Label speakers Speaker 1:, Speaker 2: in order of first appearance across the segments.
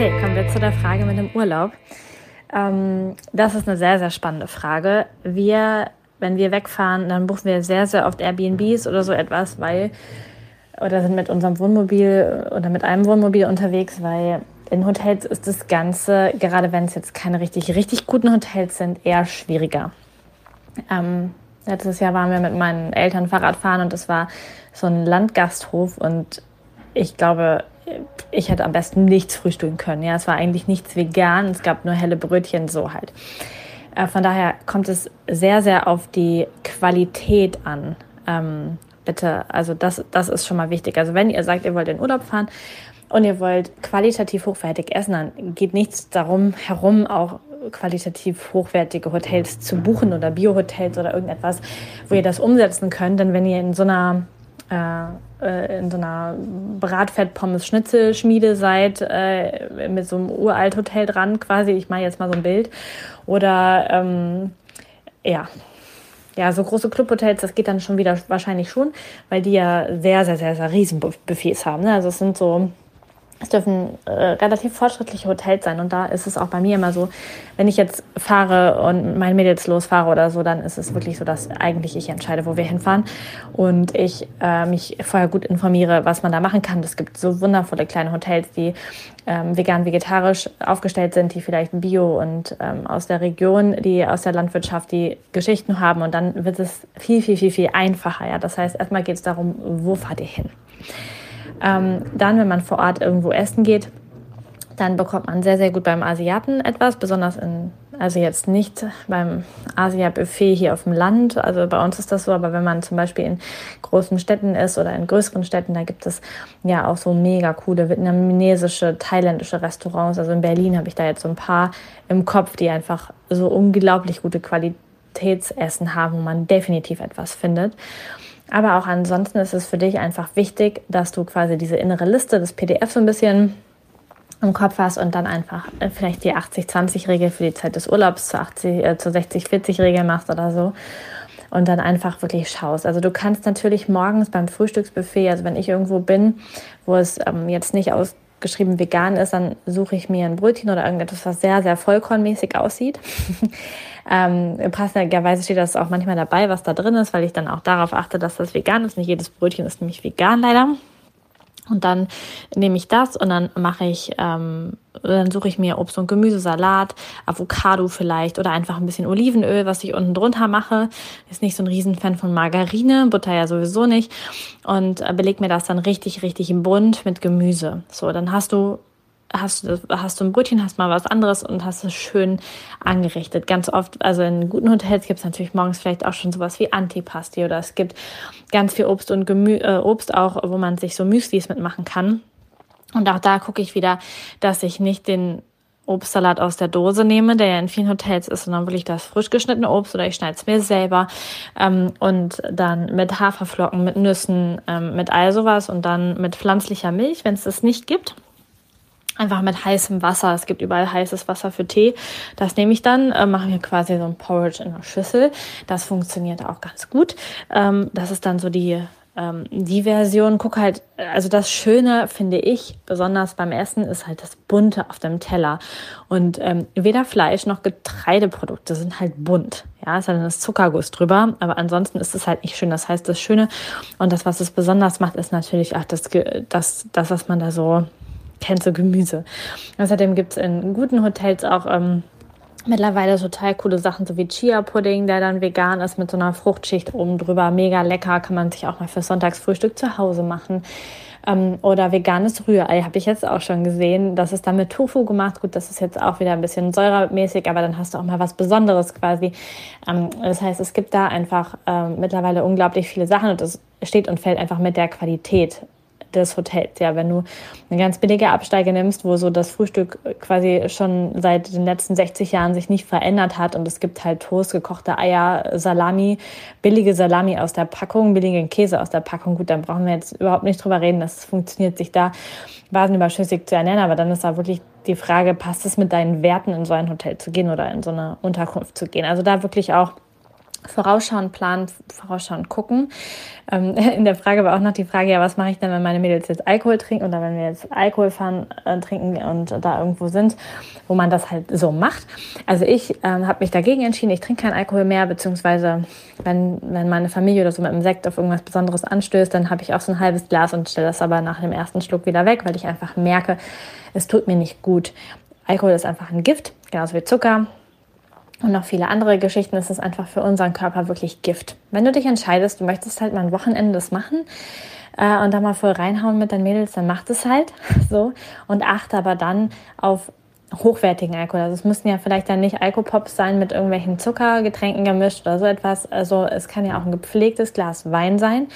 Speaker 1: Okay, kommen wir zu der Frage mit dem Urlaub. Ähm, das ist eine sehr, sehr spannende Frage. Wir, wenn wir wegfahren, dann buchen wir sehr, sehr oft Airbnbs oder so etwas, weil, oder sind mit unserem Wohnmobil oder mit einem Wohnmobil unterwegs, weil in Hotels ist das Ganze, gerade wenn es jetzt keine richtig, richtig guten Hotels sind, eher schwieriger. Ähm, letztes Jahr waren wir mit meinen Eltern Fahrrad fahren und es war so ein Landgasthof und ich glaube, ich hätte am besten nichts frühstücken können. Ja, es war eigentlich nichts vegan, es gab nur helle Brötchen, so halt. Äh, von daher kommt es sehr, sehr auf die Qualität an. Ähm, bitte, also das, das ist schon mal wichtig. Also wenn ihr sagt, ihr wollt in Urlaub fahren und ihr wollt qualitativ hochwertig essen, dann geht nichts darum herum, auch qualitativ hochwertige Hotels zu buchen oder Biohotels oder irgendetwas, wo ihr das umsetzen könnt. Denn wenn ihr in so einer äh, äh, in so einer Bratfett-Pommes-Schnitzelschmiede seid, äh, mit so einem uralt Hotel dran quasi, ich mache jetzt mal so ein Bild, oder ähm, ja, ja, so große Clubhotels, das geht dann schon wieder wahrscheinlich schon, weil die ja sehr, sehr, sehr, sehr riesen Buffets haben. Ne? Also es sind so es dürfen äh, relativ fortschrittliche Hotels sein. Und da ist es auch bei mir immer so, wenn ich jetzt fahre und mein Mädels losfahre oder so, dann ist es wirklich so, dass eigentlich ich entscheide, wo wir hinfahren. Und ich äh, mich vorher gut informiere, was man da machen kann. Es gibt so wundervolle kleine Hotels, die ähm, vegan, vegetarisch aufgestellt sind, die vielleicht Bio und ähm, aus der Region, die aus der Landwirtschaft die Geschichten haben. Und dann wird es viel, viel, viel, viel einfacher. Ja? Das heißt, erstmal geht es darum, wo fahrt ihr hin? Ähm, dann, wenn man vor Ort irgendwo essen geht, dann bekommt man sehr, sehr gut beim Asiaten etwas, besonders in, also jetzt nicht beim Asia-Buffet hier auf dem Land, also bei uns ist das so, aber wenn man zum Beispiel in großen Städten ist oder in größeren Städten, da gibt es ja auch so mega coole vietnamesische, thailändische Restaurants. Also in Berlin habe ich da jetzt so ein paar im Kopf, die einfach so unglaublich gute Qualitätsessen haben, wo man definitiv etwas findet. Aber auch ansonsten ist es für dich einfach wichtig, dass du quasi diese innere Liste des PDF so ein bisschen im Kopf hast und dann einfach äh, vielleicht die 80-20-Regel für die Zeit des Urlaubs zur, äh, zur 60-40-Regel machst oder so. Und dann einfach wirklich schaust. Also du kannst natürlich morgens beim Frühstücksbuffet, also wenn ich irgendwo bin, wo es ähm, jetzt nicht ausgeschrieben vegan ist, dann suche ich mir ein Brötchen oder irgendetwas, was sehr, sehr vollkornmäßig aussieht. Ähm, passenderweise steht das auch manchmal dabei, was da drin ist, weil ich dann auch darauf achte, dass das vegan ist. Nicht jedes Brötchen ist nämlich vegan leider. Und dann nehme ich das und dann mache ich, ähm, dann suche ich mir Obst und Gemüse, Salat, Avocado vielleicht oder einfach ein bisschen Olivenöl, was ich unten drunter mache. Ist nicht so ein Riesenfan von Margarine, Butter ja sowieso nicht. Und äh, beleg mir das dann richtig, richtig bunt mit Gemüse. So, dann hast du hast du, hast du ein Brötchen, hast mal was anderes und hast es schön angerichtet. Ganz oft, also in guten Hotels gibt es natürlich morgens vielleicht auch schon sowas wie Antipasti oder es gibt ganz viel Obst und Gemü äh, Obst auch, wo man sich so Müslis mitmachen kann. Und auch da gucke ich wieder, dass ich nicht den Obstsalat aus der Dose nehme, der ja in vielen Hotels ist, sondern wirklich das frisch geschnittene Obst oder ich schneide es mir selber ähm, und dann mit Haferflocken, mit Nüssen, ähm, mit all sowas und dann mit pflanzlicher Milch, wenn es das nicht gibt einfach mit heißem Wasser. Es gibt überall heißes Wasser für Tee. Das nehme ich dann, äh, mache mir quasi so ein Porridge in der Schüssel. Das funktioniert auch ganz gut. Ähm, das ist dann so die ähm, die Version. Guck halt, also das Schöne finde ich besonders beim Essen ist halt das Bunte auf dem Teller. Und ähm, weder Fleisch noch Getreideprodukte sind halt bunt. Ja, es hat dann das Zuckerguss drüber, aber ansonsten ist es halt nicht schön. Das heißt, das Schöne und das, was es besonders macht, ist natürlich auch das, das, das was man da so kennt so Gemüse. Außerdem gibt es in guten Hotels auch ähm, mittlerweile total coole Sachen, so wie Chia-Pudding, der dann vegan ist mit so einer Fruchtschicht oben drüber. Mega lecker, kann man sich auch mal für Sonntagsfrühstück zu Hause machen. Ähm, oder veganes Rührei habe ich jetzt auch schon gesehen. Das ist dann mit Tofu gemacht. Gut, das ist jetzt auch wieder ein bisschen säuremäßig, aber dann hast du auch mal was Besonderes quasi. Ähm, das heißt, es gibt da einfach ähm, mittlerweile unglaublich viele Sachen und es steht und fällt einfach mit der Qualität des Hotels. Ja, wenn du eine ganz billige Absteige nimmst, wo so das Frühstück quasi schon seit den letzten 60 Jahren sich nicht verändert hat und es gibt halt Toast, gekochte Eier, Salami, billige Salami aus der Packung, billigen Käse aus der Packung. Gut, dann brauchen wir jetzt überhaupt nicht drüber reden, das funktioniert sich da basenüberschüssig zu ernähren, aber dann ist da wirklich die Frage, passt es mit deinen Werten in so ein Hotel zu gehen oder in so eine Unterkunft zu gehen? Also da wirklich auch vorausschauen, planen, vorausschauen, gucken. Ähm, in der Frage war auch noch die Frage, ja, was mache ich denn, wenn meine Mädels jetzt Alkohol trinken oder wenn wir jetzt Alkohol fahren, äh, trinken und da irgendwo sind, wo man das halt so macht. Also ich ähm, habe mich dagegen entschieden, ich trinke keinen Alkohol mehr, beziehungsweise wenn, wenn meine Familie oder so mit einem Sekt auf irgendwas Besonderes anstößt, dann habe ich auch so ein halbes Glas und stelle das aber nach dem ersten Schluck wieder weg, weil ich einfach merke, es tut mir nicht gut. Alkohol ist einfach ein Gift, genauso wie Zucker, und noch viele andere Geschichten, ist es einfach für unseren Körper wirklich Gift. Wenn du dich entscheidest, du möchtest halt mal ein Wochenende das machen äh, und da mal voll reinhauen mit deinen Mädels, dann mach es halt so und achte aber dann auf hochwertigen Alkohol. Also es müssen ja vielleicht dann nicht Alkopops sein mit irgendwelchen Zuckergetränken gemischt oder so etwas. Also es kann ja auch ein gepflegtes Glas Wein sein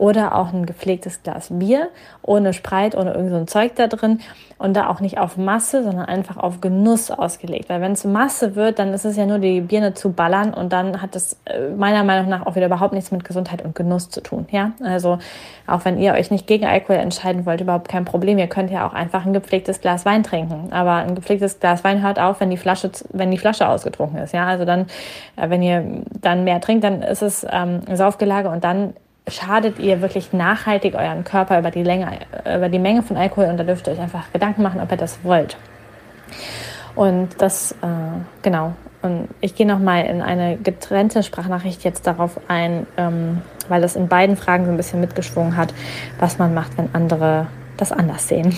Speaker 1: oder auch ein gepflegtes Glas Bier ohne Spreit, ohne irgend so Zeug da drin und da auch nicht auf Masse, sondern einfach auf Genuss ausgelegt. Weil wenn es Masse wird, dann ist es ja nur die Birne zu ballern und dann hat es äh, meiner Meinung nach auch wieder überhaupt nichts mit Gesundheit und Genuss zu tun. Ja, also auch wenn ihr euch nicht gegen Alkohol entscheiden wollt, überhaupt kein Problem. Ihr könnt ja auch einfach ein gepflegtes Glas Wein trinken. Aber ein gepflegtes Glas Wein hört auf, wenn die Flasche, wenn die Flasche ausgetrunken ist. Ja, also dann, äh, wenn ihr dann mehr trinkt, dann ist es ähm, Saufgelage und dann schadet ihr wirklich nachhaltig euren Körper über die Länge, über die Menge von Alkohol und da dürft ihr euch einfach Gedanken machen, ob ihr das wollt. Und das, äh, genau. Und ich gehe nochmal in eine getrennte Sprachnachricht jetzt darauf ein, ähm, weil das in beiden Fragen so ein bisschen mitgeschwungen hat, was man macht, wenn andere das anders sehen.